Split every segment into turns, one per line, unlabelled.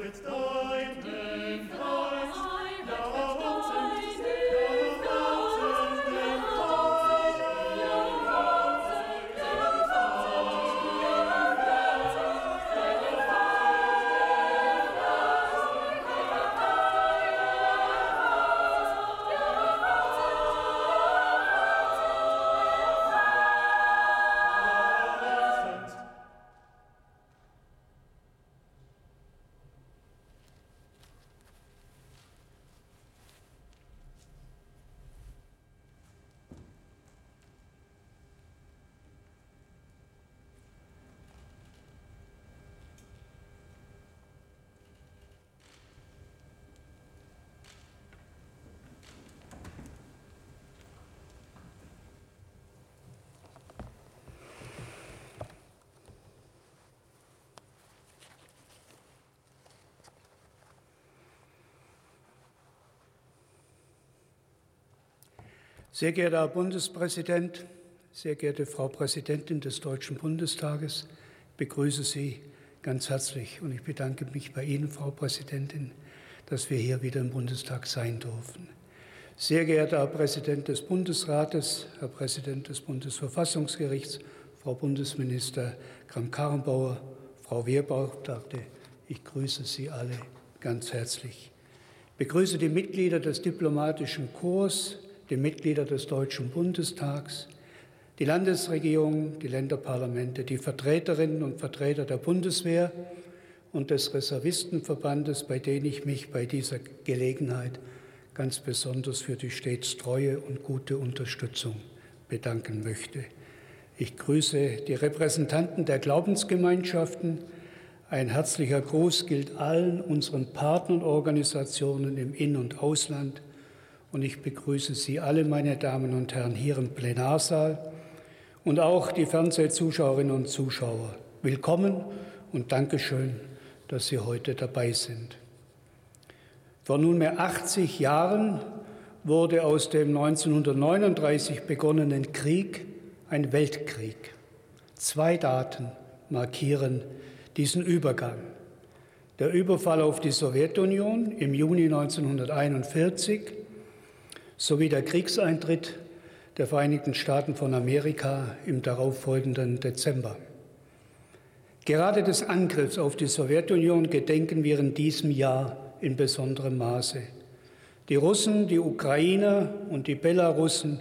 It's dein Sehr geehrter Herr Bundespräsident, sehr geehrte Frau Präsidentin des Deutschen Bundestages, ich begrüße Sie ganz herzlich und ich bedanke mich bei Ihnen, Frau Präsidentin, dass wir hier wieder im Bundestag sein dürfen. Sehr geehrter Herr Präsident des Bundesrates, Herr Präsident des Bundesverfassungsgerichts, Frau Bundesminister Kramp-Karrenbauer, Frau Wehrbeauftragte, ich grüße Sie alle ganz herzlich. Ich begrüße die Mitglieder des diplomatischen Korps, die Mitglieder des Deutschen Bundestags, die Landesregierung, die Länderparlamente, die Vertreterinnen und Vertreter der Bundeswehr und des Reservistenverbandes, bei denen ich mich bei dieser Gelegenheit ganz besonders für die stets treue und gute Unterstützung bedanken möchte. Ich grüße die Repräsentanten der Glaubensgemeinschaften. Ein herzlicher Gruß gilt allen unseren Partnerorganisationen im In- und Ausland und ich begrüße Sie alle, meine Damen und Herren, hier im Plenarsaal und auch die Fernsehzuschauerinnen und Zuschauer. Willkommen und Dankeschön, dass Sie heute dabei sind. Vor nunmehr 80 Jahren wurde aus dem 1939 begonnenen Krieg ein Weltkrieg. Zwei Daten markieren diesen Übergang. Der Überfall auf die Sowjetunion im Juni 1941 sowie der Kriegseintritt der Vereinigten Staaten von Amerika im darauffolgenden Dezember. Gerade des Angriffs auf die Sowjetunion gedenken wir in diesem Jahr in besonderem Maße. Die Russen, die Ukrainer und die Belarussen,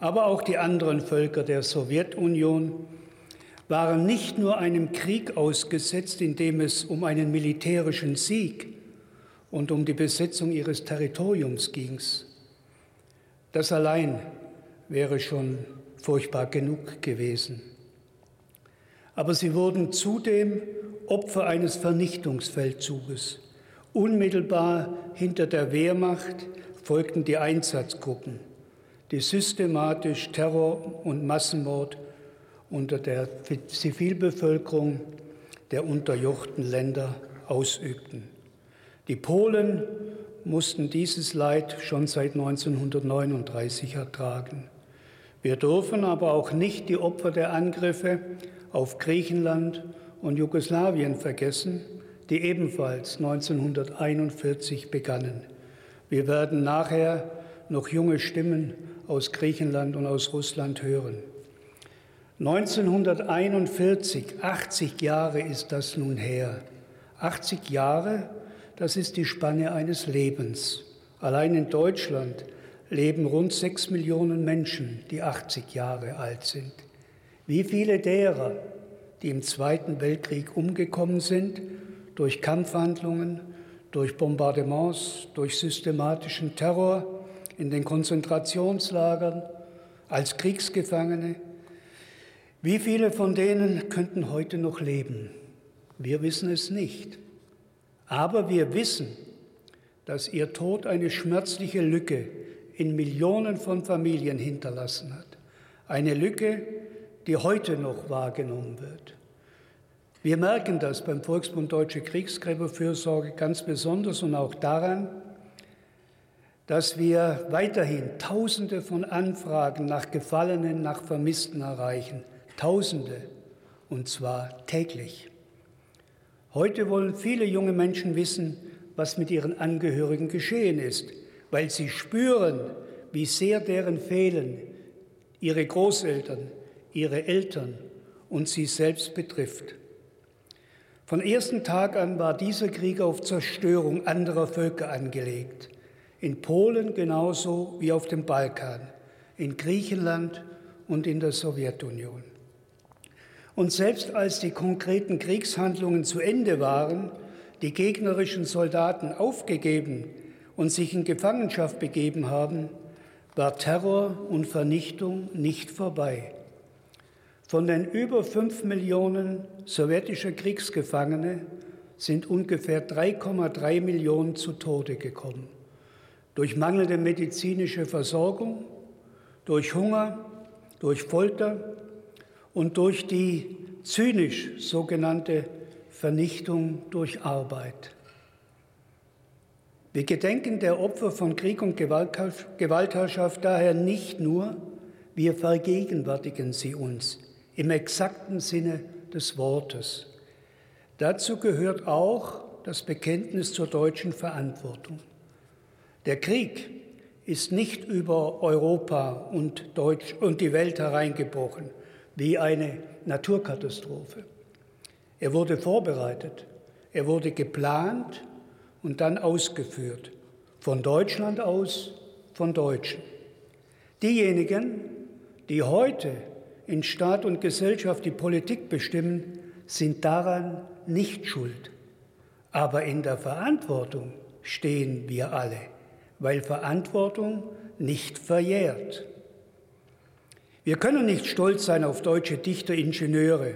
aber auch die anderen Völker der Sowjetunion waren nicht nur einem Krieg ausgesetzt, in dem es um einen militärischen Sieg und um die Besetzung ihres Territoriums ging, das allein wäre schon furchtbar genug gewesen. Aber sie wurden zudem Opfer eines Vernichtungsfeldzuges. Unmittelbar hinter der Wehrmacht folgten die Einsatzgruppen, die systematisch Terror und Massenmord unter der Zivilbevölkerung der unterjochten Länder ausübten. Die Polen mussten dieses Leid schon seit 1939 ertragen. Wir dürfen aber auch nicht die Opfer der Angriffe auf Griechenland und Jugoslawien vergessen, die ebenfalls 1941 begannen. Wir werden nachher noch junge Stimmen aus Griechenland und aus Russland hören. 1941, 80 Jahre ist das nun her. 80 Jahre, das ist die Spanne eines Lebens. Allein in Deutschland leben rund sechs Millionen Menschen, die 80 Jahre alt sind. Wie viele derer, die im Zweiten Weltkrieg umgekommen sind, durch Kampfhandlungen, durch Bombardements, durch systematischen Terror in den Konzentrationslagern, als Kriegsgefangene, wie viele von denen könnten heute noch leben? Wir wissen es nicht. Aber wir wissen, dass ihr Tod eine schmerzliche Lücke in Millionen von Familien hinterlassen hat. Eine Lücke, die heute noch wahrgenommen wird. Wir merken das beim Volksbund Deutsche Kriegsgräberfürsorge ganz besonders und auch daran, dass wir weiterhin Tausende von Anfragen nach Gefallenen, nach Vermissten erreichen. Tausende, und zwar täglich. Heute wollen viele junge Menschen wissen, was mit ihren Angehörigen geschehen ist, weil sie spüren, wie sehr deren Fehlen ihre Großeltern, ihre Eltern und sie selbst betrifft. Von ersten Tag an war dieser Krieg auf Zerstörung anderer Völker angelegt. In Polen genauso wie auf dem Balkan, in Griechenland und in der Sowjetunion. Und selbst als die konkreten Kriegshandlungen zu Ende waren, die gegnerischen Soldaten aufgegeben und sich in Gefangenschaft begeben haben, war Terror und Vernichtung nicht vorbei. Von den über fünf Millionen sowjetischer Kriegsgefangene sind ungefähr 3,3 Millionen zu Tode gekommen. Durch mangelnde medizinische Versorgung, durch Hunger, durch Folter und durch die zynisch sogenannte Vernichtung durch Arbeit. Wir gedenken der Opfer von Krieg und Gewaltherrschaft daher nicht nur, wir vergegenwärtigen sie uns im exakten Sinne des Wortes. Dazu gehört auch das Bekenntnis zur deutschen Verantwortung. Der Krieg ist nicht über Europa und, Deutsch und die Welt hereingebrochen wie eine Naturkatastrophe. Er wurde vorbereitet, er wurde geplant und dann ausgeführt. Von Deutschland aus, von Deutschen. Diejenigen, die heute in Staat und Gesellschaft die Politik bestimmen, sind daran nicht schuld. Aber in der Verantwortung stehen wir alle, weil Verantwortung nicht verjährt. Wir können nicht stolz sein auf deutsche Dichter, Ingenieure,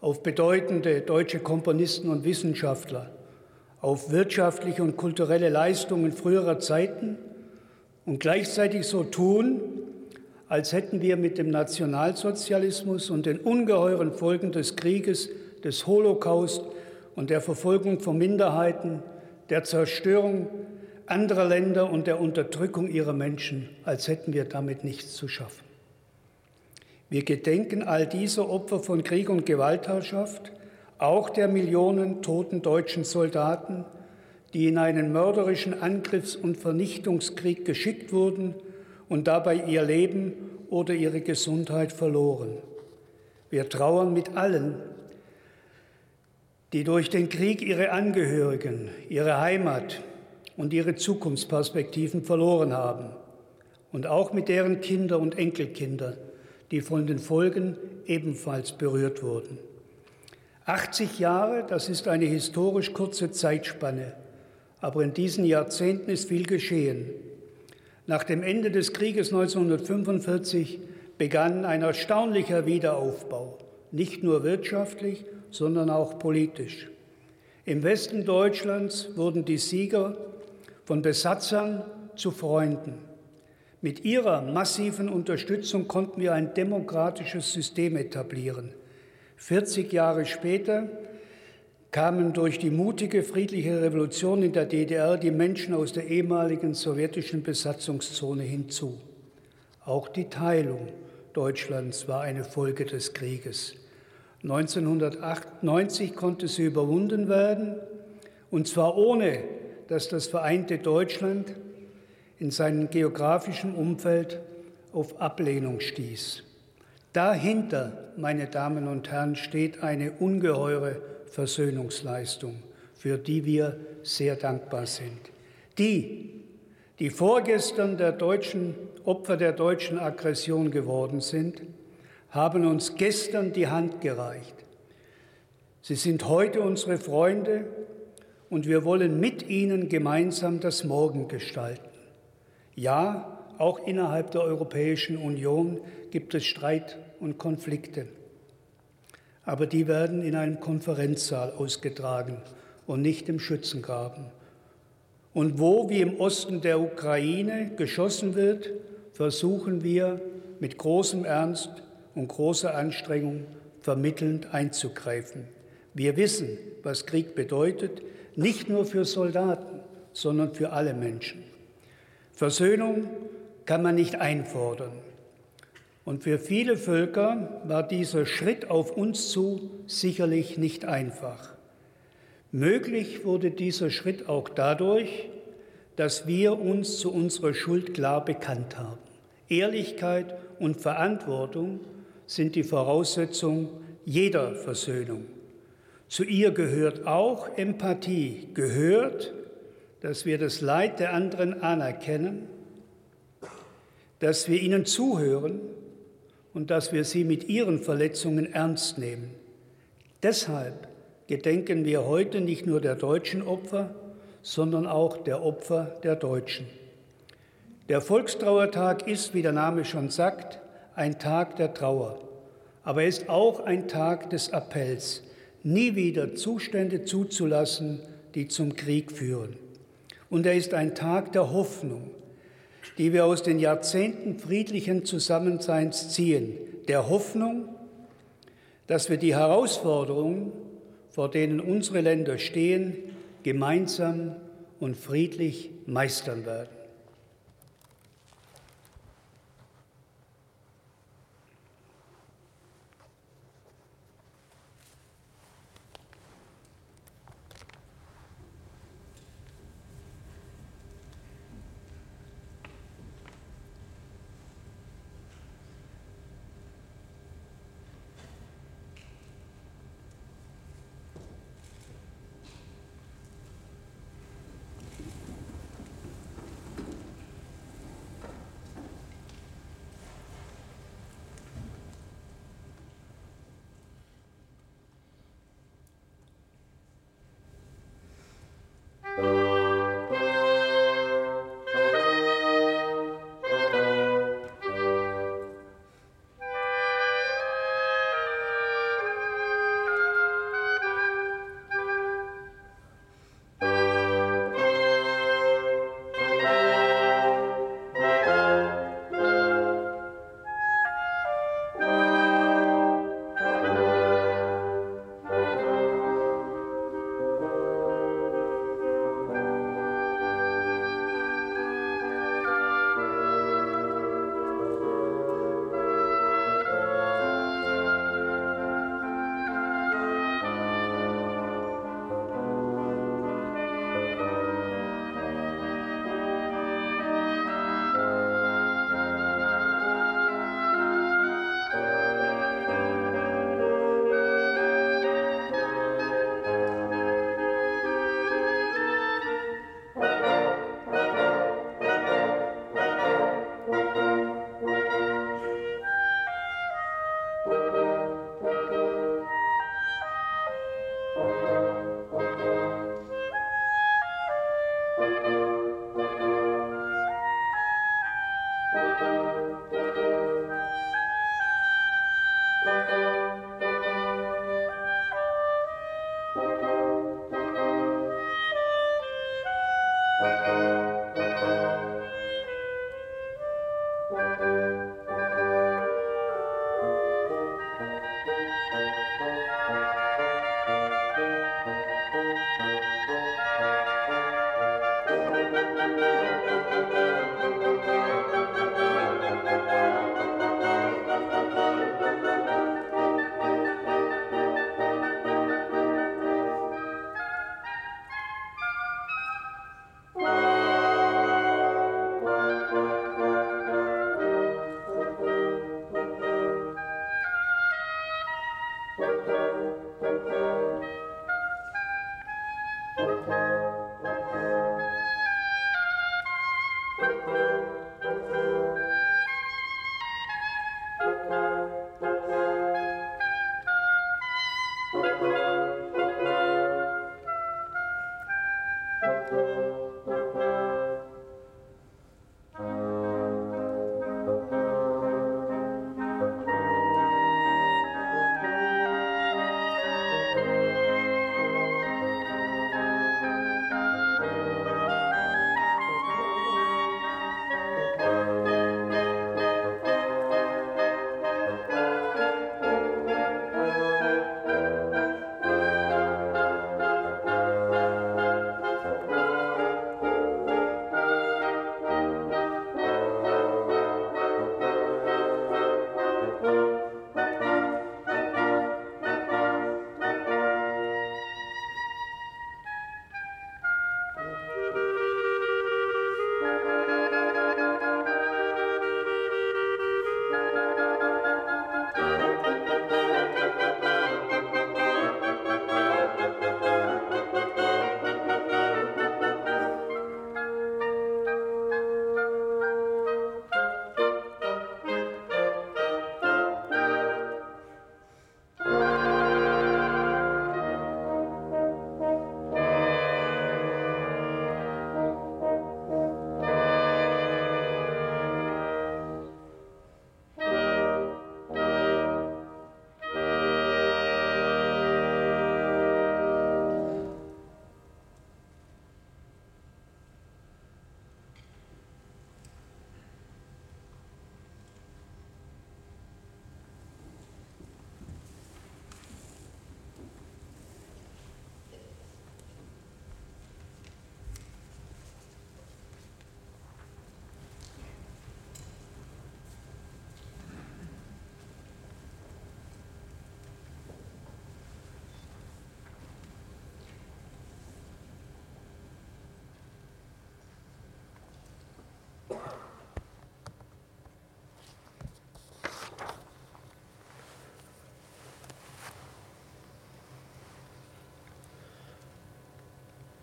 auf bedeutende deutsche Komponisten und Wissenschaftler, auf wirtschaftliche und kulturelle Leistungen früherer Zeiten und gleichzeitig so tun, als hätten wir mit dem Nationalsozialismus und den ungeheuren Folgen des Krieges, des Holocaust und der Verfolgung von Minderheiten, der Zerstörung anderer Länder und der Unterdrückung ihrer Menschen, als hätten wir damit nichts zu schaffen. Wir gedenken all dieser Opfer von Krieg und Gewaltherrschaft, auch der Millionen toten deutschen Soldaten, die in einen mörderischen Angriffs- und Vernichtungskrieg geschickt wurden und dabei ihr Leben oder ihre Gesundheit verloren. Wir trauern mit allen, die durch den Krieg ihre Angehörigen, ihre Heimat und ihre Zukunftsperspektiven verloren haben und auch mit deren Kinder und Enkelkinder, die von den Folgen ebenfalls berührt wurden. 80 Jahre, das ist eine historisch kurze Zeitspanne, aber in diesen Jahrzehnten ist viel geschehen. Nach dem Ende des Krieges 1945 begann ein erstaunlicher Wiederaufbau, nicht nur wirtschaftlich, sondern auch politisch. Im Westen Deutschlands wurden die Sieger von Besatzern zu Freunden. Mit ihrer massiven Unterstützung konnten wir ein demokratisches System etablieren. 40 Jahre später kamen durch die mutige friedliche Revolution in der DDR die Menschen aus der ehemaligen sowjetischen Besatzungszone hinzu. Auch die Teilung Deutschlands war eine Folge des Krieges. 1998 konnte sie überwunden werden, und zwar ohne, dass das vereinte Deutschland in seinem geografischen Umfeld auf Ablehnung stieß. Dahinter, meine Damen und Herren, steht eine ungeheure Versöhnungsleistung, für die wir sehr dankbar sind. Die, die vorgestern der deutschen, Opfer der deutschen Aggression geworden sind, haben uns gestern die Hand gereicht. Sie sind heute unsere Freunde und wir wollen mit ihnen gemeinsam das Morgen gestalten. Ja, auch innerhalb der Europäischen Union gibt es Streit und Konflikte aber die werden in einem Konferenzsaal ausgetragen und nicht im Schützengraben. Und wo, wie im Osten der Ukraine, geschossen wird, versuchen wir mit großem Ernst und großer Anstrengung vermittelnd einzugreifen. Wir wissen, was Krieg bedeutet, nicht nur für Soldaten, sondern für alle Menschen. Versöhnung kann man nicht einfordern. Und für viele Völker war dieser Schritt auf uns zu sicherlich nicht einfach. Möglich wurde dieser Schritt auch dadurch, dass wir uns zu unserer Schuld klar bekannt haben. Ehrlichkeit und Verantwortung sind die Voraussetzung jeder Versöhnung. Zu ihr gehört auch Empathie, gehört, dass wir das Leid der anderen anerkennen, dass wir ihnen zuhören und dass wir sie mit ihren Verletzungen ernst nehmen. Deshalb gedenken wir heute nicht nur der deutschen Opfer, sondern auch der Opfer der Deutschen. Der Volkstrauertag ist, wie der Name schon sagt, ein Tag der Trauer, aber er ist auch ein Tag des Appells, nie wieder Zustände zuzulassen, die zum Krieg führen. Und er ist ein Tag der Hoffnung, die wir aus den Jahrzehnten friedlichen Zusammenseins ziehen, der Hoffnung, dass wir die Herausforderungen, vor denen unsere Länder stehen, gemeinsam und friedlich meistern werden.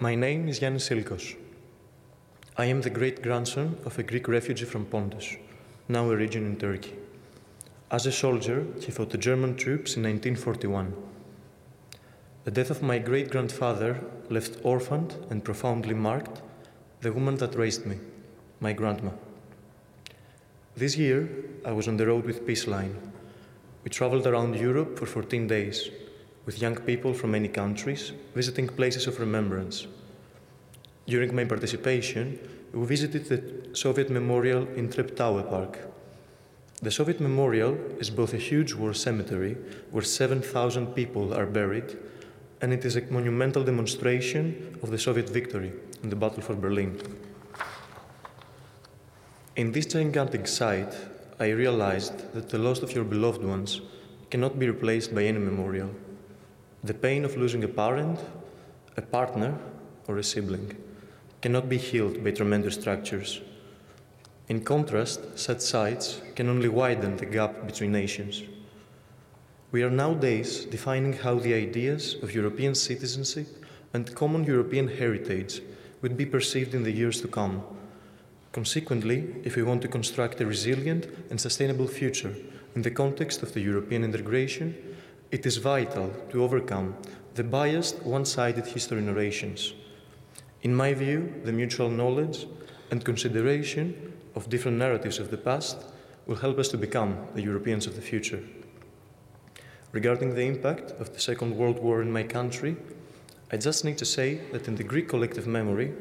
My name is Yanis Silkos. I am the great grandson of a Greek refugee from Pontus, now a region in Turkey. As a soldier, he fought the German troops in 1941. The death of my great grandfather left orphaned and profoundly marked the woman that raised me, my grandma. This year, I was on the road with Peace Line. We traveled around Europe for 14 days with young people from many countries visiting places of remembrance. During my participation, we visited the Soviet Memorial in Treptower Park. The Soviet Memorial is both a huge war cemetery where 7,000 people are buried, and it is a monumental demonstration of the Soviet victory in the Battle for Berlin. In this gigantic site, I realized that the loss of your beloved ones cannot be replaced by any memorial. The pain of losing a parent, a partner, or a sibling cannot be healed by tremendous structures. In contrast, such sites can only widen the gap between nations. We are nowadays defining how the ideas of European citizenship and common European heritage would be perceived in the years to come Consequently, if we want to construct a resilient and sustainable future in the context of the European integration, it is vital to overcome the biased, one sided history narrations. In my view, the mutual knowledge and consideration of different narratives of the past will help us to become the Europeans of the future. Regarding the impact of the Second World War in my country, I just need to say that in the Greek collective memory,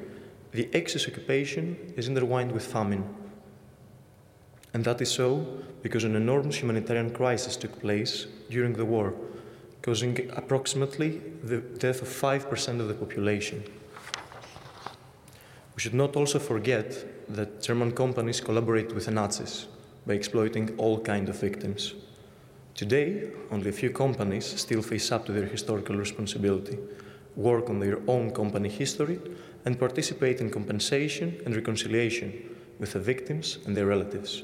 the Axis occupation is intertwined with famine. And that is so because an enormous humanitarian crisis took place during the war, causing approximately the death of 5% of the population. We should not also forget that German companies collaborated with the Nazis by exploiting all kinds of victims. Today, only a few companies still face up to their historical responsibility, work on their own company history, and participate in compensation and reconciliation with the victims and their relatives.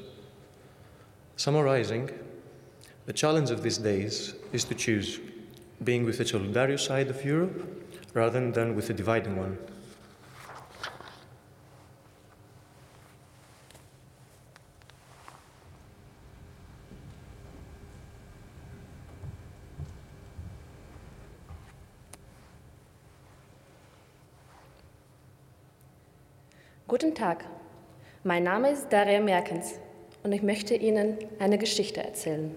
Summarizing, the challenge of these days is to choose being with the solidarious side of Europe rather than with the dividing one.
Guten Tag, mein Name ist Daria Merkens und ich möchte Ihnen eine Geschichte erzählen.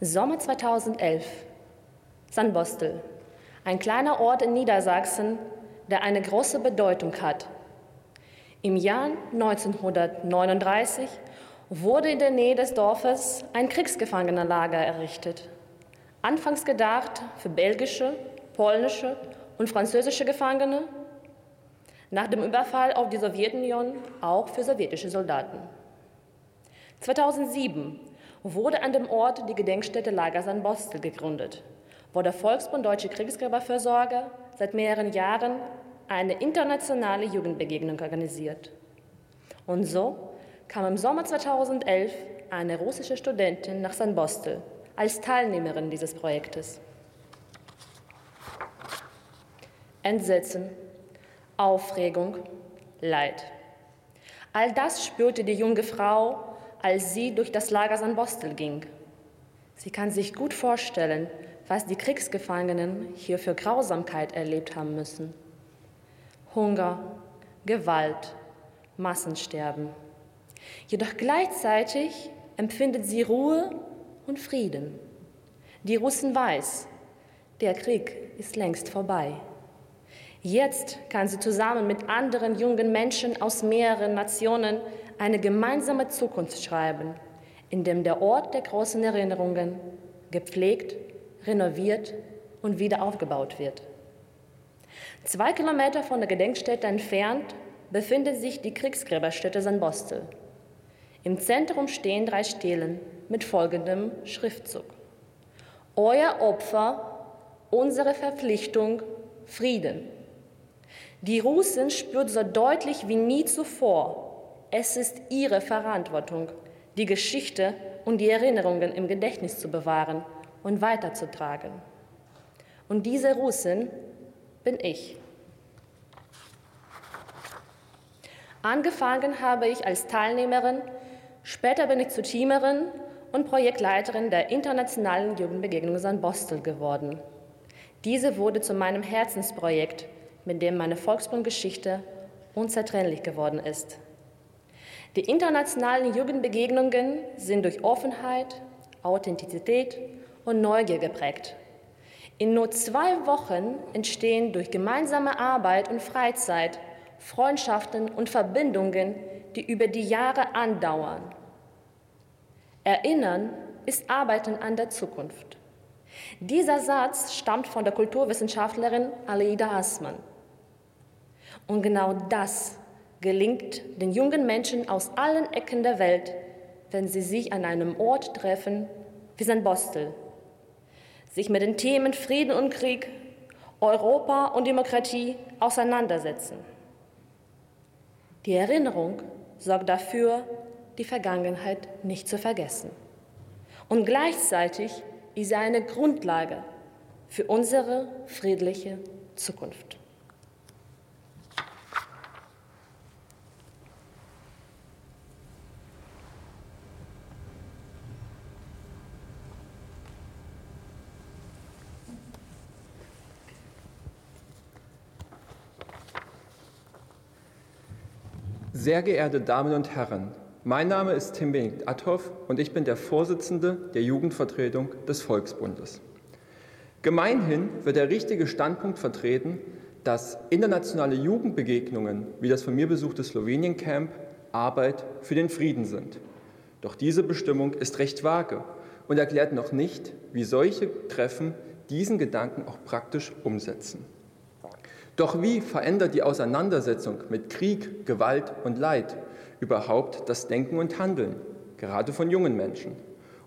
Sommer 2011, San Bostel, ein kleiner Ort in Niedersachsen, der eine große Bedeutung hat. Im Jahr 1939 wurde in der Nähe des Dorfes ein Kriegsgefangenenlager errichtet. Anfangs gedacht für belgische, polnische und französische Gefangene nach dem Überfall auf die Sowjetunion auch für sowjetische Soldaten. 2007 wurde an dem Ort die Gedenkstätte Lager San Bostel gegründet, wo der Volksbund Deutsche Kriegsgräberfürsorge seit mehreren Jahren eine internationale Jugendbegegnung organisiert. Und so kam im Sommer 2011 eine russische Studentin nach San Bostel als Teilnehmerin dieses Projektes. Entsetzen, Aufregung, Leid. All das spürte die junge Frau, als sie durch das Lager San Bostel ging. Sie kann sich gut vorstellen, was die Kriegsgefangenen hier für Grausamkeit erlebt haben müssen. Hunger, Gewalt, Massensterben. Jedoch gleichzeitig empfindet sie Ruhe und Frieden. Die Russen weiß, der Krieg ist längst vorbei. Jetzt kann sie zusammen mit anderen jungen Menschen aus mehreren Nationen eine gemeinsame Zukunft schreiben, in dem der Ort der großen Erinnerungen gepflegt, renoviert und wieder aufgebaut wird. Zwei Kilometer von der Gedenkstätte entfernt befindet sich die Kriegsgräberstätte San Bostel. Im Zentrum stehen drei Stelen mit folgendem Schriftzug. Euer Opfer, unsere Verpflichtung, Frieden. Die Russen spürt so deutlich wie nie zuvor, es ist ihre Verantwortung, die Geschichte und die Erinnerungen im Gedächtnis zu bewahren und weiterzutragen. Und diese Russin bin ich. Angefangen habe ich als Teilnehmerin, später bin ich zu Teamerin und Projektleiterin der Internationalen Jugendbegegnung St. Bostel geworden. Diese wurde zu meinem Herzensprojekt, mit dem meine Volksbundgeschichte unzertrennlich geworden ist. Die internationalen Jugendbegegnungen sind durch Offenheit, Authentizität und Neugier geprägt. In nur zwei Wochen entstehen durch gemeinsame Arbeit und Freizeit Freundschaften und Verbindungen, die über die Jahre andauern. Erinnern ist Arbeiten an der Zukunft. Dieser Satz stammt von der Kulturwissenschaftlerin Aleida Hassmann. Und genau das gelingt den jungen Menschen aus allen Ecken der Welt, wenn sie sich an einem Ort treffen wie St. Bostel, sich mit den Themen Frieden und Krieg, Europa und Demokratie auseinandersetzen. Die Erinnerung sorgt dafür, die Vergangenheit nicht zu vergessen. Und gleichzeitig ist sie eine Grundlage für unsere friedliche Zukunft.
Sehr geehrte Damen und Herren, mein Name ist Tim Benedikt Atthoff und ich bin der Vorsitzende der Jugendvertretung des Volksbundes. Gemeinhin wird der richtige Standpunkt vertreten, dass internationale Jugendbegegnungen wie das von mir besuchte Slowenien-Camp Arbeit für den Frieden sind. Doch diese Bestimmung ist recht vage und erklärt noch nicht, wie solche Treffen diesen Gedanken auch praktisch umsetzen. Doch wie verändert die Auseinandersetzung mit Krieg, Gewalt und Leid überhaupt das Denken und Handeln, gerade von jungen Menschen?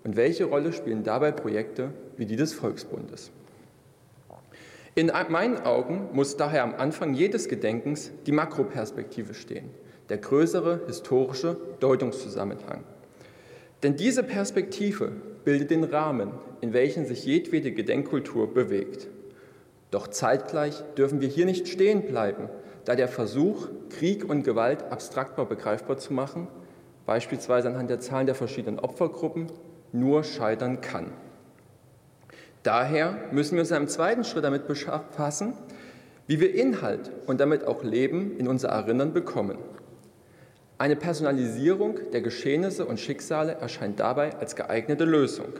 Und welche Rolle spielen dabei Projekte wie die des Volksbundes? In meinen Augen muss daher am Anfang jedes Gedenkens die Makroperspektive stehen, der größere historische Deutungszusammenhang. Denn diese Perspektive bildet den Rahmen, in welchem sich jedwede Gedenkkultur bewegt. Doch zeitgleich dürfen wir hier nicht stehen bleiben, da der Versuch, Krieg und Gewalt abstraktbar begreifbar zu machen, beispielsweise anhand der Zahlen der verschiedenen Opfergruppen, nur scheitern kann. Daher müssen wir uns in einem zweiten Schritt damit befassen, wie wir Inhalt und damit auch Leben in unser Erinnern bekommen. Eine Personalisierung der Geschehnisse und Schicksale erscheint dabei als geeignete Lösung.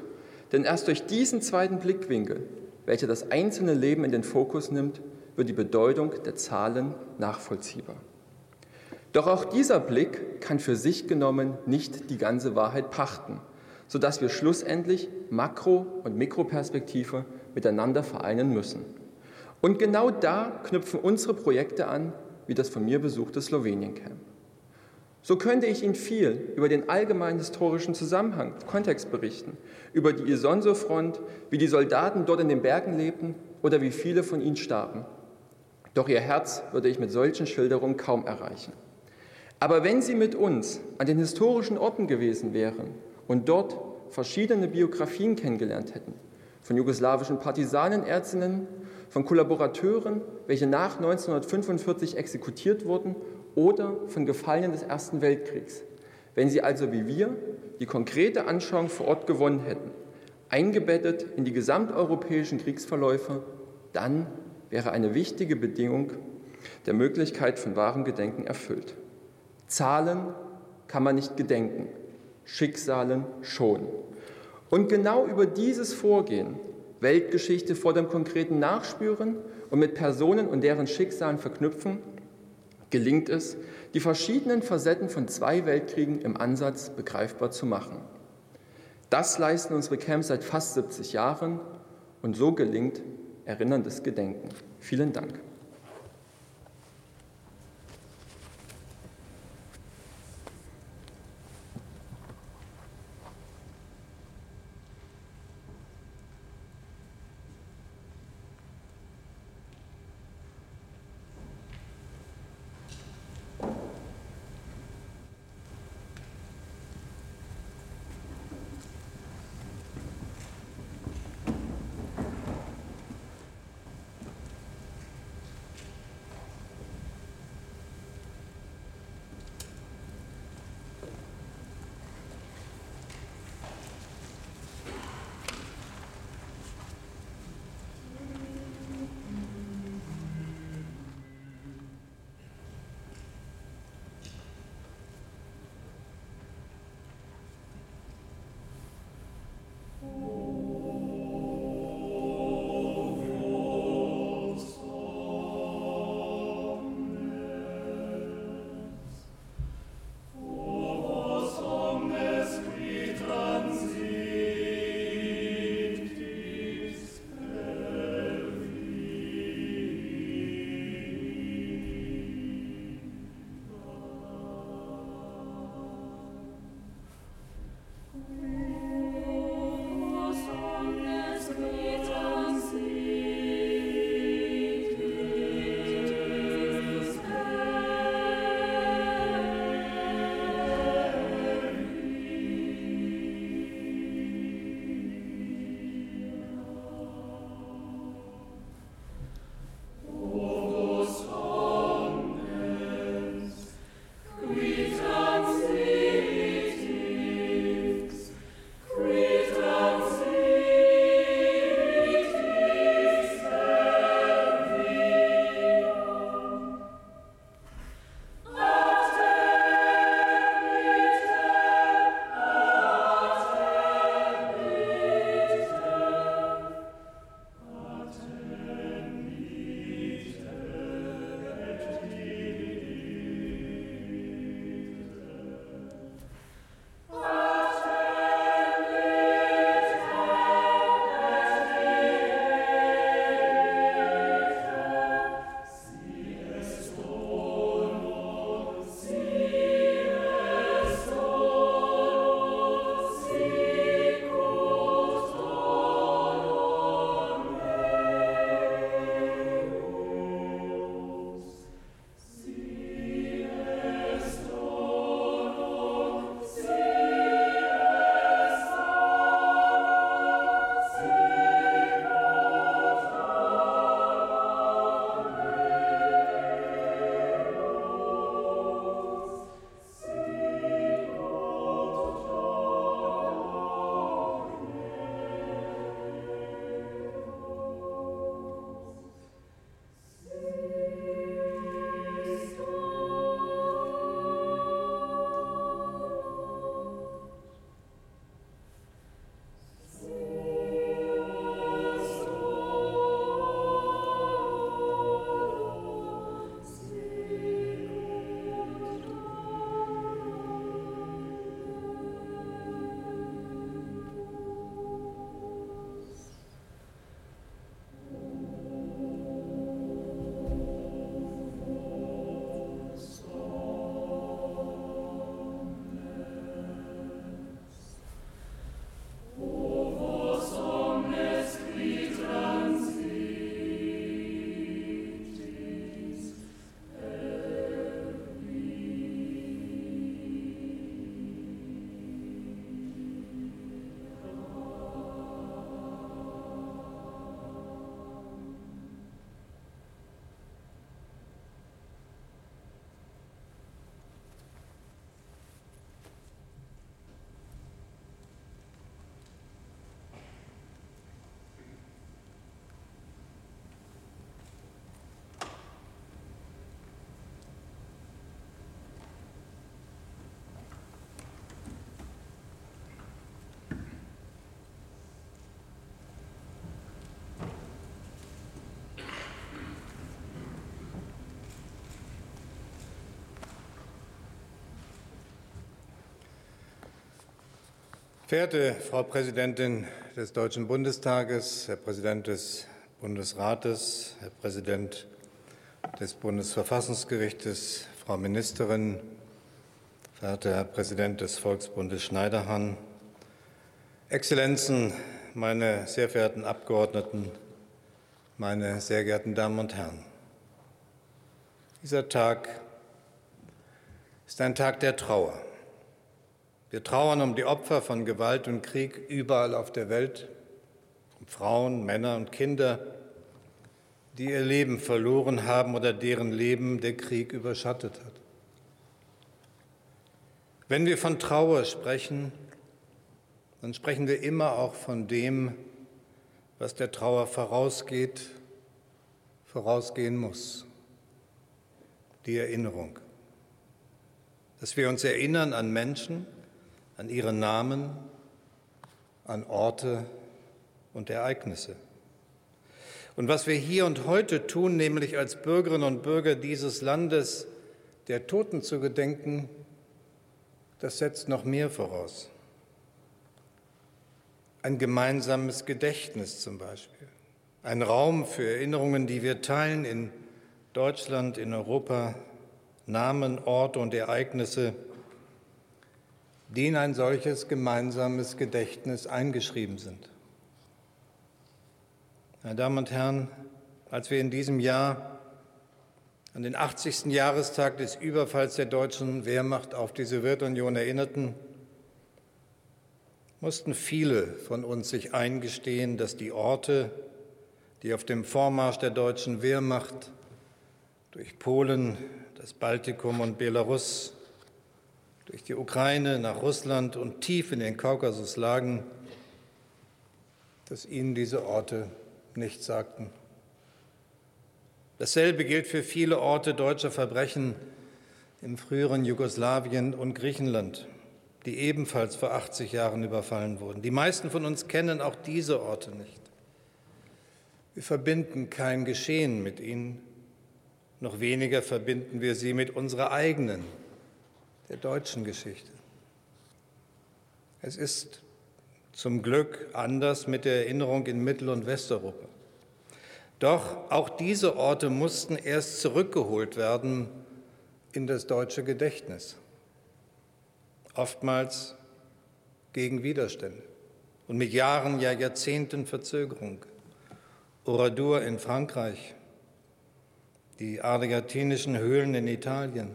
Denn erst durch diesen zweiten Blickwinkel welcher das einzelne Leben in den Fokus nimmt, wird die Bedeutung der Zahlen nachvollziehbar. Doch auch dieser Blick kann für sich genommen nicht die ganze Wahrheit pachten, sodass wir schlussendlich Makro- und Mikroperspektive miteinander vereinen müssen. Und genau da knüpfen unsere Projekte an, wie das von mir besuchte Slowenien-Camp. So könnte ich Ihnen viel über den allgemeinen historischen Zusammenhang, Kontext berichten, über die Isonso-Front, wie die Soldaten dort in den Bergen lebten oder wie viele von ihnen starben. Doch Ihr Herz würde ich mit solchen Schilderungen kaum erreichen. Aber wenn Sie mit uns an den historischen Orten gewesen wären und dort verschiedene Biografien kennengelernt hätten, von jugoslawischen Partisanenärztinnen, von Kollaborateuren, welche nach 1945 exekutiert wurden oder von Gefallenen des Ersten Weltkriegs. Wenn sie also wie wir die konkrete Anschauung vor Ort gewonnen hätten, eingebettet in die gesamteuropäischen Kriegsverläufe, dann wäre eine wichtige Bedingung der Möglichkeit von wahrem Gedenken erfüllt. Zahlen kann man nicht gedenken, Schicksalen schon. Und genau über dieses Vorgehen, Weltgeschichte vor dem konkreten Nachspüren und mit Personen und deren Schicksalen verknüpfen, gelingt es, die verschiedenen Facetten von zwei Weltkriegen im Ansatz begreifbar zu machen. Das leisten unsere Camps seit fast 70 Jahren und so gelingt erinnerndes Gedenken. Vielen Dank.
Verehrte Frau Präsidentin des Deutschen Bundestages, Herr Präsident des Bundesrates, Herr Präsident des Bundesverfassungsgerichtes, Frau Ministerin, verehrter Herr Präsident des Volksbundes Schneiderhan, Exzellenzen, meine sehr verehrten Abgeordneten, meine sehr geehrten Damen und Herren. Dieser Tag ist ein Tag der Trauer. Wir trauern um die Opfer von Gewalt und Krieg überall auf der Welt, um Frauen, Männer und Kinder, die ihr Leben verloren haben oder deren Leben der Krieg überschattet hat. Wenn wir von Trauer sprechen, dann sprechen wir immer auch von dem, was der Trauer vorausgeht, vorausgehen muss, die Erinnerung. Dass wir uns erinnern an Menschen, an ihre Namen, an Orte und Ereignisse. Und was wir hier und heute tun, nämlich als Bürgerinnen und Bürger dieses Landes der Toten zu gedenken, das setzt noch mehr voraus. Ein gemeinsames Gedächtnis zum Beispiel, ein Raum für Erinnerungen, die wir teilen in Deutschland, in Europa, Namen, Orte und Ereignisse, die in ein solches gemeinsames Gedächtnis eingeschrieben sind. Meine Damen und Herren, als wir in diesem Jahr an den 80. Jahrestag des Überfalls der deutschen Wehrmacht auf die Sowjetunion erinnerten, mussten viele von uns sich eingestehen, dass die Orte, die auf dem Vormarsch der deutschen Wehrmacht durch Polen, das Baltikum und Belarus durch die Ukraine nach Russland und tief in den Kaukasus lagen, dass ihnen diese Orte nichts sagten. Dasselbe gilt für viele Orte deutscher Verbrechen im früheren Jugoslawien und Griechenland, die ebenfalls vor 80 Jahren überfallen wurden. Die meisten von uns kennen auch diese Orte nicht. Wir verbinden kein Geschehen mit ihnen, noch weniger verbinden wir sie mit unserer eigenen der deutschen Geschichte. Es ist zum Glück anders mit der Erinnerung in Mittel- und Westeuropa. Doch auch diese Orte mussten erst zurückgeholt werden in das deutsche Gedächtnis, oftmals gegen Widerstände und mit Jahren, ja Jahrzehnten Verzögerung. Oradour in Frankreich, die argentinischen Höhlen in Italien,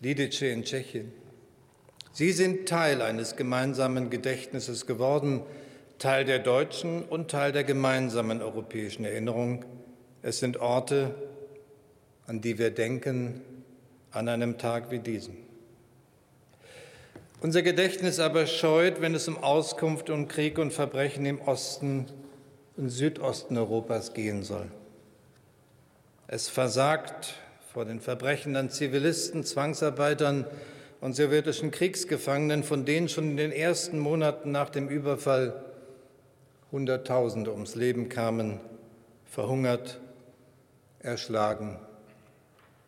Lidice in Tschechien. Sie sind Teil eines gemeinsamen Gedächtnisses geworden, Teil der deutschen und Teil der gemeinsamen europäischen Erinnerung. Es sind Orte, an die wir denken an einem Tag wie diesen. Unser Gedächtnis aber scheut, wenn es um Auskunft und Krieg und Verbrechen im Osten und Südosten Europas gehen soll. Es versagt vor den Verbrechen an Zivilisten, Zwangsarbeitern und sowjetischen Kriegsgefangenen, von denen schon in den ersten Monaten nach dem Überfall Hunderttausende ums Leben kamen, verhungert, erschlagen,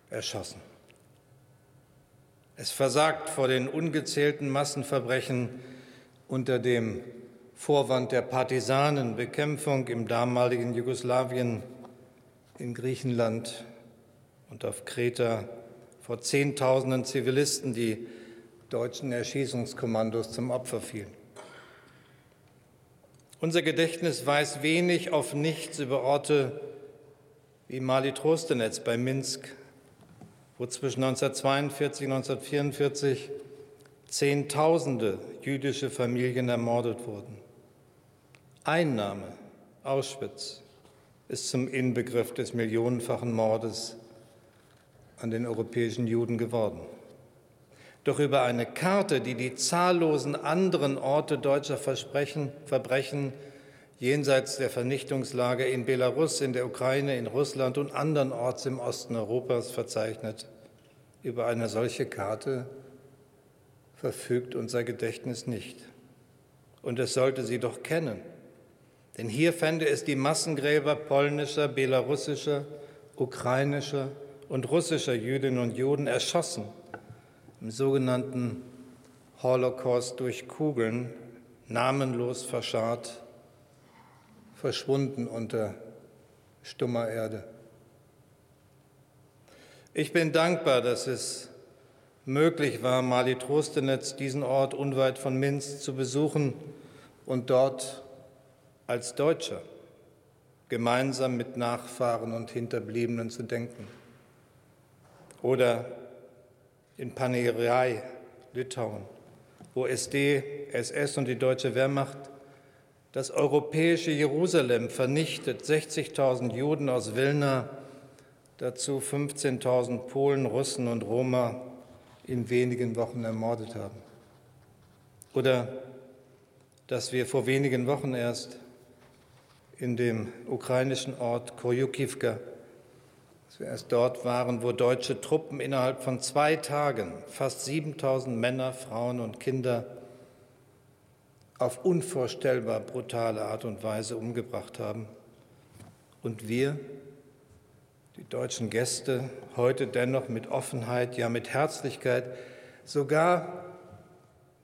erschossen. Es versagt vor den ungezählten Massenverbrechen unter dem Vorwand der Partisanenbekämpfung im damaligen Jugoslawien, in Griechenland, und auf Kreta vor Zehntausenden Zivilisten, die deutschen Erschießungskommandos zum Opfer fielen. Unser Gedächtnis weiß wenig auf nichts über Orte wie Mali Trostenetz bei Minsk, wo zwischen 1942 und 1944 Zehntausende jüdische Familien ermordet wurden. Einnahme Auschwitz ist zum Inbegriff des millionenfachen Mordes an den europäischen Juden geworden. Doch über eine Karte, die die zahllosen anderen Orte deutscher Versprechen, Verbrechen jenseits der Vernichtungslager in Belarus, in der Ukraine, in Russland und andernorts im Osten Europas verzeichnet, über eine solche Karte verfügt unser Gedächtnis nicht. Und es sollte sie doch kennen. Denn hier fände es die Massengräber polnischer, belarussischer, ukrainischer und russischer Jüdinnen und Juden erschossen im sogenannten Holocaust durch Kugeln, namenlos verscharrt, verschwunden unter stummer Erde. Ich bin dankbar, dass es möglich war, Mali Trostenetz diesen Ort unweit von Minsk zu besuchen und dort als Deutscher gemeinsam mit Nachfahren und Hinterbliebenen zu denken. Oder in Panerai, Litauen, wo SD, SS und die deutsche Wehrmacht das europäische Jerusalem vernichtet, 60.000 Juden aus Wilna, dazu 15.000 Polen, Russen und Roma in wenigen Wochen ermordet haben. Oder dass wir vor wenigen Wochen erst in dem ukrainischen Ort Koyukivka, dass wir erst dort waren, wo deutsche Truppen innerhalb von zwei Tagen fast 7000 Männer, Frauen und Kinder auf unvorstellbar brutale Art und Weise umgebracht haben. Und wir, die deutschen Gäste, heute dennoch mit Offenheit, ja mit Herzlichkeit, sogar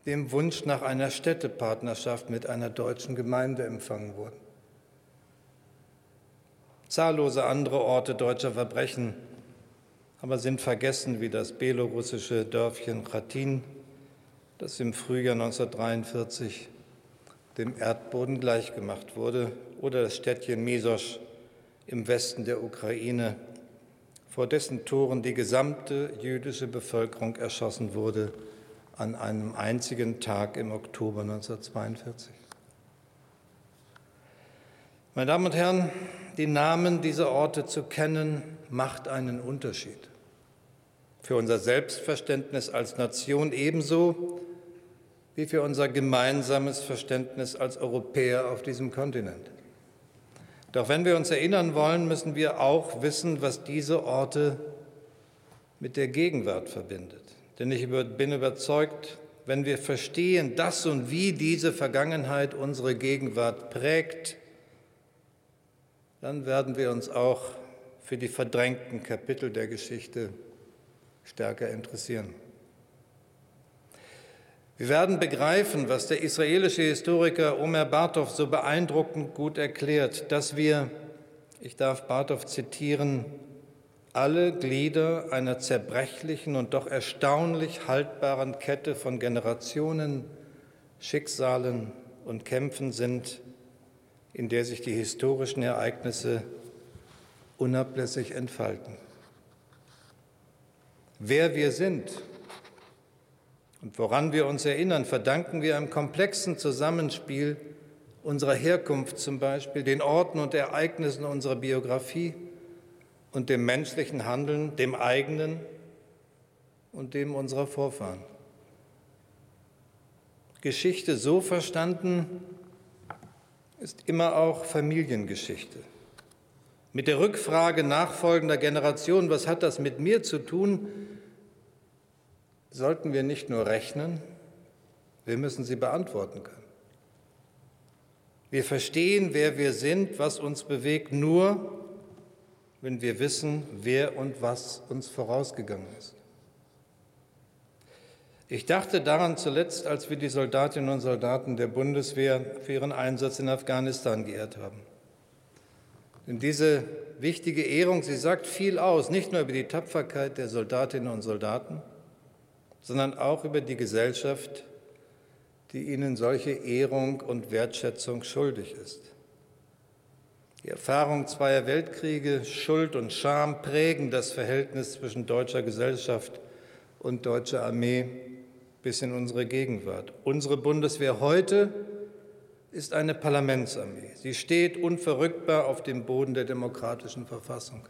dem Wunsch nach einer Städtepartnerschaft mit einer deutschen Gemeinde empfangen wurden. Zahllose andere Orte deutscher Verbrechen aber sind vergessen, wie das belorussische Dörfchen Khatin, das im Frühjahr 1943 dem Erdboden gleichgemacht wurde, oder das Städtchen Misosch im Westen der Ukraine, vor dessen Toren die gesamte jüdische Bevölkerung erschossen wurde an einem einzigen Tag im Oktober 1942. Meine Damen und Herren, die Namen dieser Orte zu kennen, macht einen Unterschied. Für unser Selbstverständnis als Nation ebenso wie für unser gemeinsames Verständnis als Europäer auf diesem Kontinent. Doch wenn wir uns erinnern wollen, müssen wir auch wissen, was diese Orte mit der Gegenwart verbindet. Denn ich bin überzeugt, wenn wir verstehen, dass und wie diese Vergangenheit unsere Gegenwart prägt, dann werden wir uns auch für die verdrängten Kapitel der Geschichte stärker interessieren. Wir werden begreifen, was der israelische Historiker Omer Bartov so beeindruckend gut erklärt, dass wir, ich darf Bartov zitieren, alle Glieder einer zerbrechlichen und doch erstaunlich haltbaren Kette von Generationen, Schicksalen und Kämpfen sind, in der sich die historischen Ereignisse unablässig entfalten. Wer wir sind und woran wir uns erinnern, verdanken wir einem komplexen Zusammenspiel unserer Herkunft zum Beispiel, den Orten und Ereignissen unserer Biografie und dem menschlichen Handeln, dem eigenen und dem unserer Vorfahren. Geschichte so verstanden, ist immer auch Familiengeschichte. Mit der Rückfrage nachfolgender Generationen, was hat das mit mir zu tun, sollten wir nicht nur rechnen, wir müssen sie beantworten können. Wir verstehen, wer wir sind, was uns bewegt, nur wenn wir wissen, wer und was uns vorausgegangen ist. Ich dachte daran zuletzt, als wir die Soldatinnen und Soldaten der Bundeswehr für ihren Einsatz in Afghanistan geehrt haben. Denn diese wichtige Ehrung, sie sagt viel aus, nicht nur über die Tapferkeit der Soldatinnen und Soldaten, sondern auch über die Gesellschaft, die ihnen solche Ehrung und Wertschätzung schuldig ist. Die Erfahrung zweier Weltkriege, Schuld und Scham prägen das Verhältnis zwischen deutscher Gesellschaft und deutscher Armee bis in unsere Gegenwart. Unsere Bundeswehr heute ist eine Parlamentsarmee. Sie steht unverrückbar auf dem Boden der demokratischen Verfassung.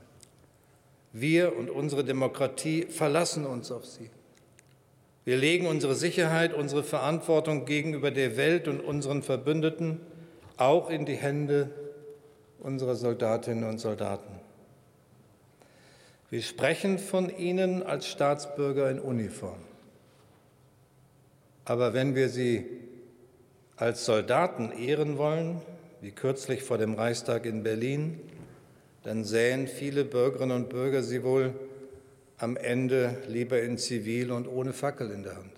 Wir und unsere Demokratie verlassen uns auf sie. Wir legen unsere Sicherheit, unsere Verantwortung gegenüber der Welt und unseren Verbündeten auch in die Hände unserer Soldatinnen und Soldaten. Wir sprechen von ihnen als Staatsbürger in Uniform. Aber wenn wir sie als Soldaten ehren wollen, wie kürzlich vor dem Reichstag in Berlin, dann sähen viele Bürgerinnen und Bürger sie wohl am Ende lieber in Zivil und ohne Fackel in der Hand.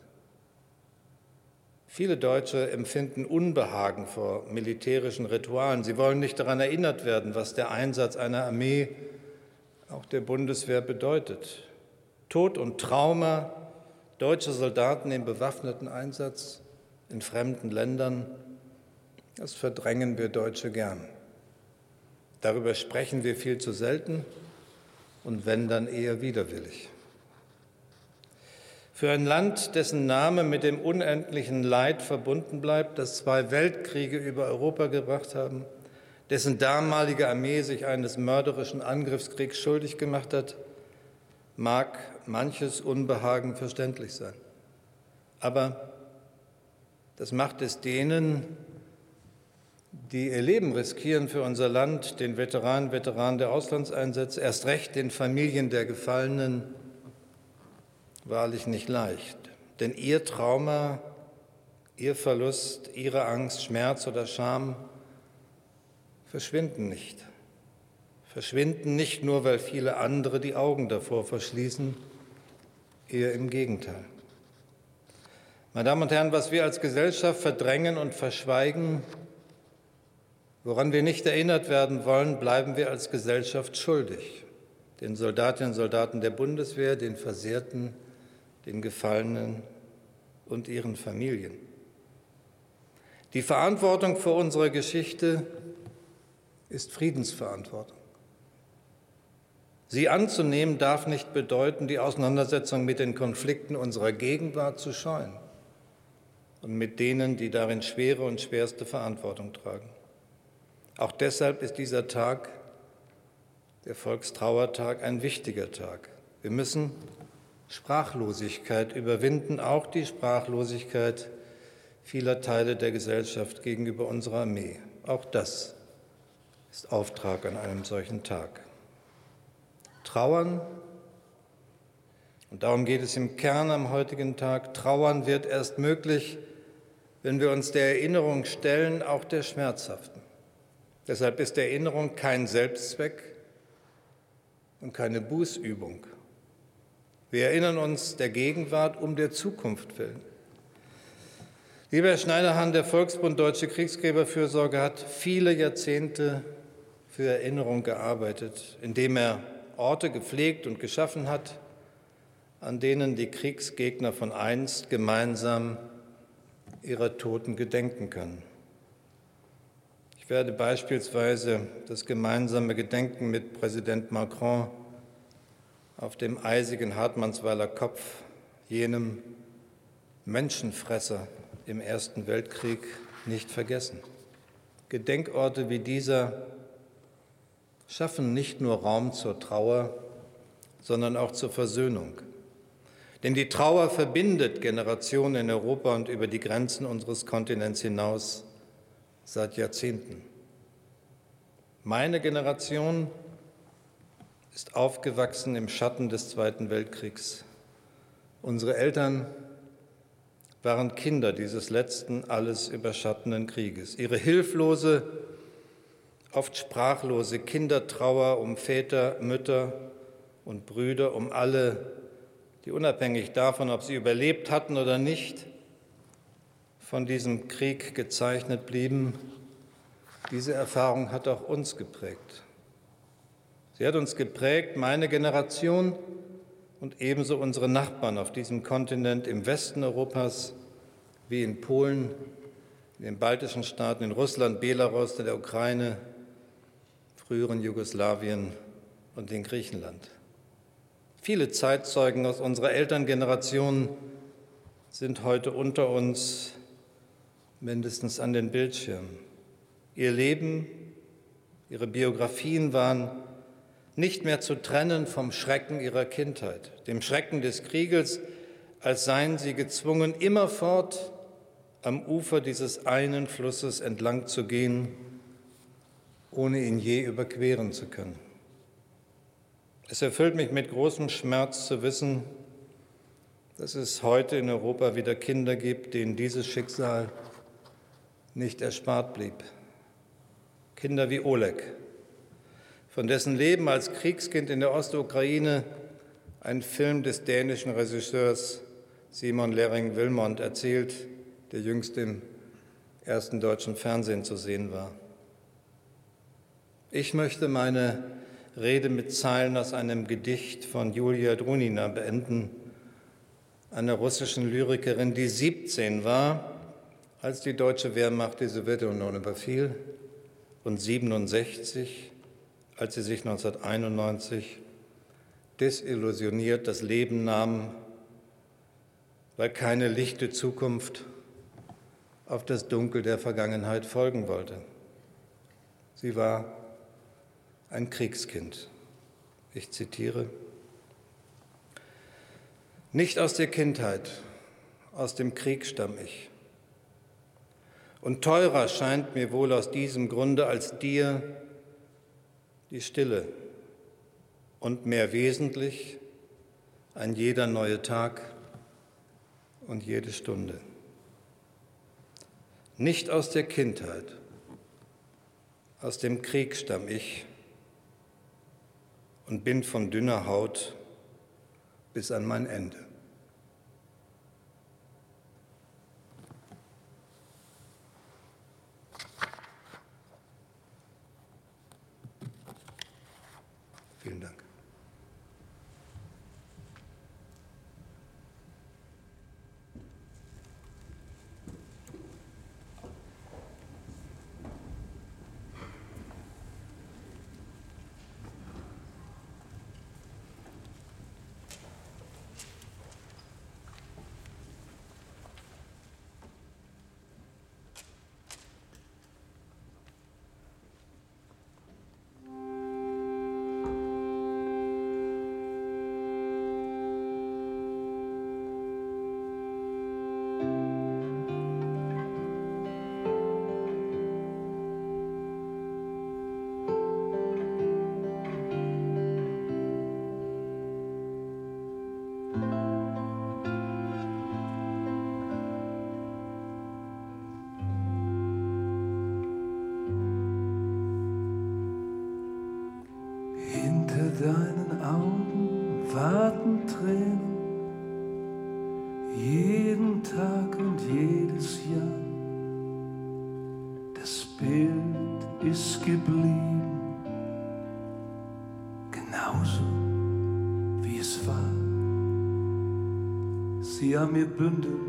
Viele Deutsche empfinden Unbehagen vor militärischen Ritualen. Sie wollen nicht daran erinnert werden, was der Einsatz einer Armee, auch der Bundeswehr, bedeutet. Tod und Trauma deutscher Soldaten im bewaffneten Einsatz in fremden Ländern, das verdrängen wir Deutsche gern. Darüber sprechen wir viel zu selten und wenn dann eher widerwillig. Für ein Land, dessen Name mit dem unendlichen Leid verbunden bleibt, das zwei Weltkriege über Europa gebracht haben, dessen damalige Armee sich eines mörderischen Angriffskriegs schuldig gemacht hat, mag manches Unbehagen verständlich sein. Aber das macht es denen, die ihr Leben riskieren für unser Land, den Veteranen, Veteranen der Auslandseinsätze, erst recht den Familien der Gefallenen, wahrlich nicht leicht. Denn ihr Trauma, ihr Verlust, ihre Angst, Schmerz oder Scham verschwinden nicht. Verschwinden nicht nur, weil viele andere die Augen davor verschließen, eher im Gegenteil. Meine Damen und Herren, was wir als Gesellschaft verdrängen und verschweigen, woran wir nicht erinnert werden wollen, bleiben wir als Gesellschaft schuldig. Den Soldatinnen und Soldaten der Bundeswehr, den Versehrten, den Gefallenen und ihren Familien. Die Verantwortung für unsere Geschichte ist Friedensverantwortung. Sie anzunehmen darf nicht bedeuten, die Auseinandersetzung mit den Konflikten unserer Gegenwart zu scheuen und mit denen, die darin schwere und schwerste Verantwortung tragen. Auch deshalb ist dieser Tag, der Volkstrauertag, ein wichtiger Tag. Wir müssen Sprachlosigkeit überwinden, auch die Sprachlosigkeit vieler Teile der Gesellschaft gegenüber unserer Armee. Auch das ist Auftrag an einem solchen Tag. Trauern, und darum geht es im Kern am heutigen Tag, Trauern wird erst möglich, wenn wir uns der Erinnerung stellen, auch der schmerzhaften. Deshalb ist Erinnerung kein Selbstzweck und keine Bußübung. Wir erinnern uns der Gegenwart um der Zukunft willen. Lieber Herr Schneiderhahn, der Volksbund Deutsche Kriegsgräberfürsorge hat viele Jahrzehnte für Erinnerung gearbeitet, indem er Orte gepflegt und geschaffen hat, an denen die Kriegsgegner von einst gemeinsam ihrer Toten gedenken können. Ich werde beispielsweise das gemeinsame Gedenken mit Präsident Macron auf dem eisigen Hartmannsweiler Kopf, jenem Menschenfresser im Ersten Weltkrieg, nicht vergessen. Gedenkorte wie dieser schaffen nicht nur Raum zur Trauer, sondern auch zur Versöhnung. Denn die Trauer verbindet Generationen in Europa und über die Grenzen unseres Kontinents hinaus seit Jahrzehnten. Meine Generation ist aufgewachsen im Schatten des Zweiten Weltkriegs. Unsere Eltern waren Kinder dieses letzten, alles überschattenden Krieges. Ihre hilflose, oft sprachlose Kindertrauer um Väter, Mütter und Brüder, um alle, die unabhängig davon, ob sie überlebt hatten oder nicht, von diesem Krieg gezeichnet blieben, diese Erfahrung hat auch uns geprägt. Sie hat uns geprägt, meine Generation und ebenso unsere Nachbarn auf diesem Kontinent im Westen Europas wie in Polen, in den baltischen Staaten, in Russland, Belarus, in der Ukraine, früheren Jugoslawien und in Griechenland. Viele Zeitzeugen aus unserer Elterngeneration sind heute unter uns, mindestens an den Bildschirmen. Ihr Leben, ihre Biografien waren nicht mehr zu trennen vom Schrecken ihrer Kindheit, dem Schrecken des Krieges, als seien sie gezwungen, immerfort am Ufer dieses einen Flusses entlang zu gehen, ohne ihn je überqueren zu können. Es erfüllt mich mit großem Schmerz zu wissen, dass es heute in Europa wieder Kinder gibt, denen dieses Schicksal nicht erspart blieb. Kinder wie Oleg, von dessen Leben als Kriegskind in der Ostukraine ein Film des dänischen Regisseurs Simon Lering Wilmont erzählt, der jüngst im ersten deutschen Fernsehen zu sehen war. Ich möchte meine Rede mit Zeilen aus einem Gedicht von Julia Drunina beenden, einer russischen Lyrikerin, die 17 war, als die deutsche Wehrmacht die Sowjetunion überfiel und 67, als sie sich 1991 desillusioniert das Leben nahm, weil keine lichte Zukunft auf das Dunkel der Vergangenheit folgen wollte. Sie war ein Kriegskind. Ich zitiere, nicht aus der Kindheit, aus dem Krieg stamm ich. Und teurer scheint mir wohl aus diesem Grunde als dir die Stille und mehr wesentlich ein jeder neue Tag und jede Stunde. Nicht aus der Kindheit, aus dem Krieg stamm ich und bin von dünner Haut bis an mein Ende.
Sie haben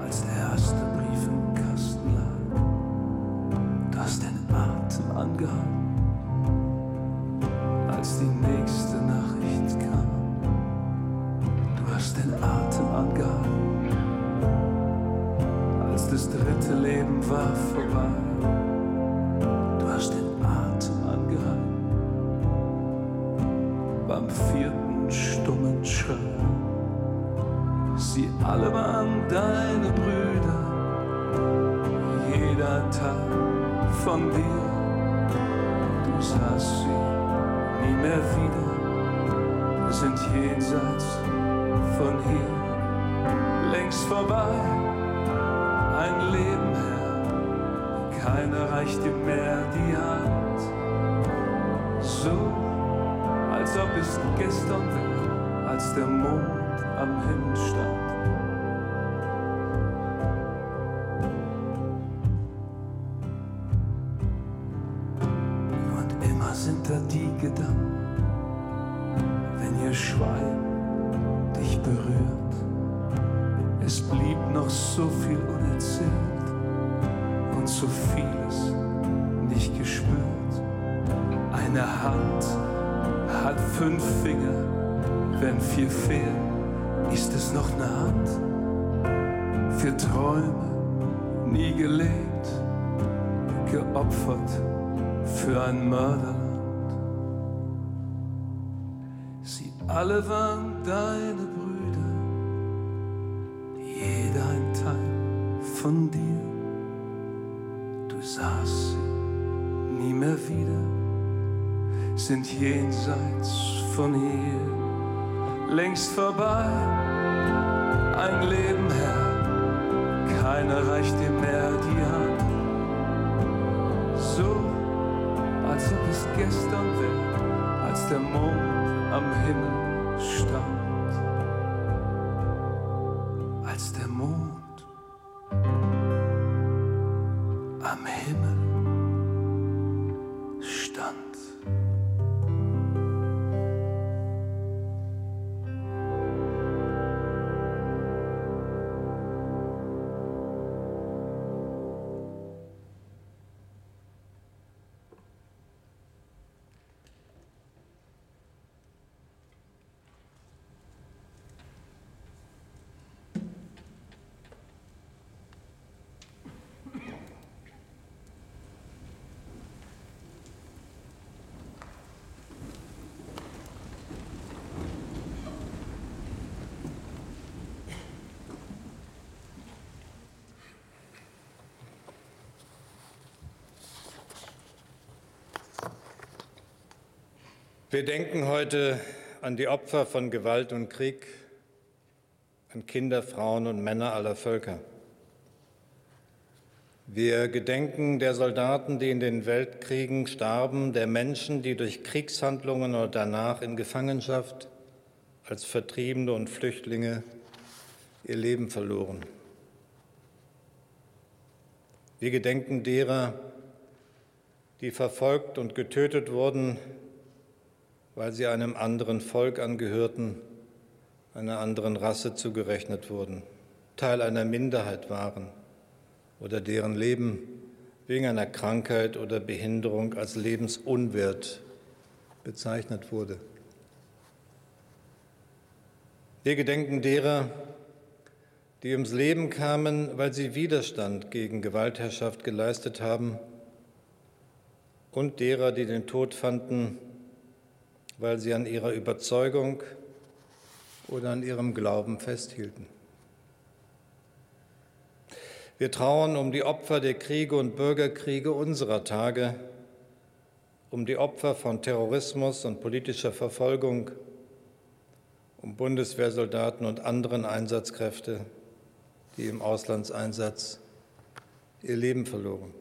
Als der erste Brief im Kasten lag. Du deinen Atem angehalten, alle waren deine Brüder, jeder Teil von dir. Du sahst sie nie mehr wieder, sind jenseits von hier, längst vorbei, ein Leben her, keiner reicht dir mehr die Hand. So als ob es gestern wäre, als der Mond am Himmel stand. Träume, nie gelebt, geopfert für ein Mörderland. Sie alle waren deine Brüder, jeder ein Teil von dir. Du sahst sie nie mehr wieder, sind jenseits von hier, längst vorbei. Ein Leben her, keiner reicht dir mehr die Hand. So, als ob es gestern wäre, als der Mond am Himmel stand.
Wir denken heute an die Opfer von Gewalt und Krieg, an Kinder, Frauen und Männer aller Völker. Wir gedenken der Soldaten, die in den Weltkriegen starben, der Menschen, die durch Kriegshandlungen oder danach in Gefangenschaft als Vertriebene und Flüchtlinge ihr Leben verloren. Wir gedenken derer, die verfolgt und getötet wurden, weil sie einem anderen Volk angehörten, einer anderen Rasse zugerechnet wurden, Teil einer Minderheit waren oder deren Leben wegen einer Krankheit oder Behinderung als lebensunwert bezeichnet wurde. Wir gedenken derer, die ums Leben kamen, weil sie Widerstand gegen Gewaltherrschaft geleistet haben, und derer, die den Tod fanden, weil sie an ihrer Überzeugung oder an ihrem Glauben festhielten. Wir trauern um die Opfer der Kriege und Bürgerkriege unserer Tage, um die Opfer von Terrorismus und politischer Verfolgung, um Bundeswehrsoldaten und anderen Einsatzkräfte, die im Auslandseinsatz ihr Leben verloren.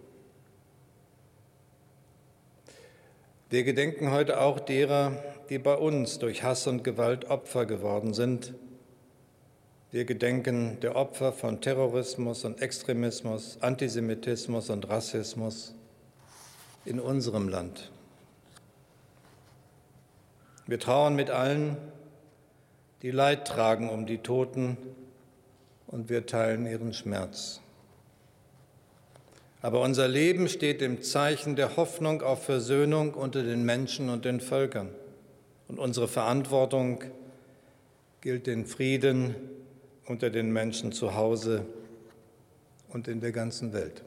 Wir gedenken heute auch derer, die bei uns durch Hass und Gewalt Opfer geworden sind. Wir gedenken der Opfer von Terrorismus und Extremismus, Antisemitismus und Rassismus in unserem Land. Wir trauern mit allen, die Leid tragen um die Toten, und wir teilen ihren Schmerz. Aber unser Leben steht im Zeichen der Hoffnung auf Versöhnung unter den Menschen und den Völkern. Und unsere Verantwortung gilt den Frieden unter den Menschen zu Hause und in der ganzen Welt.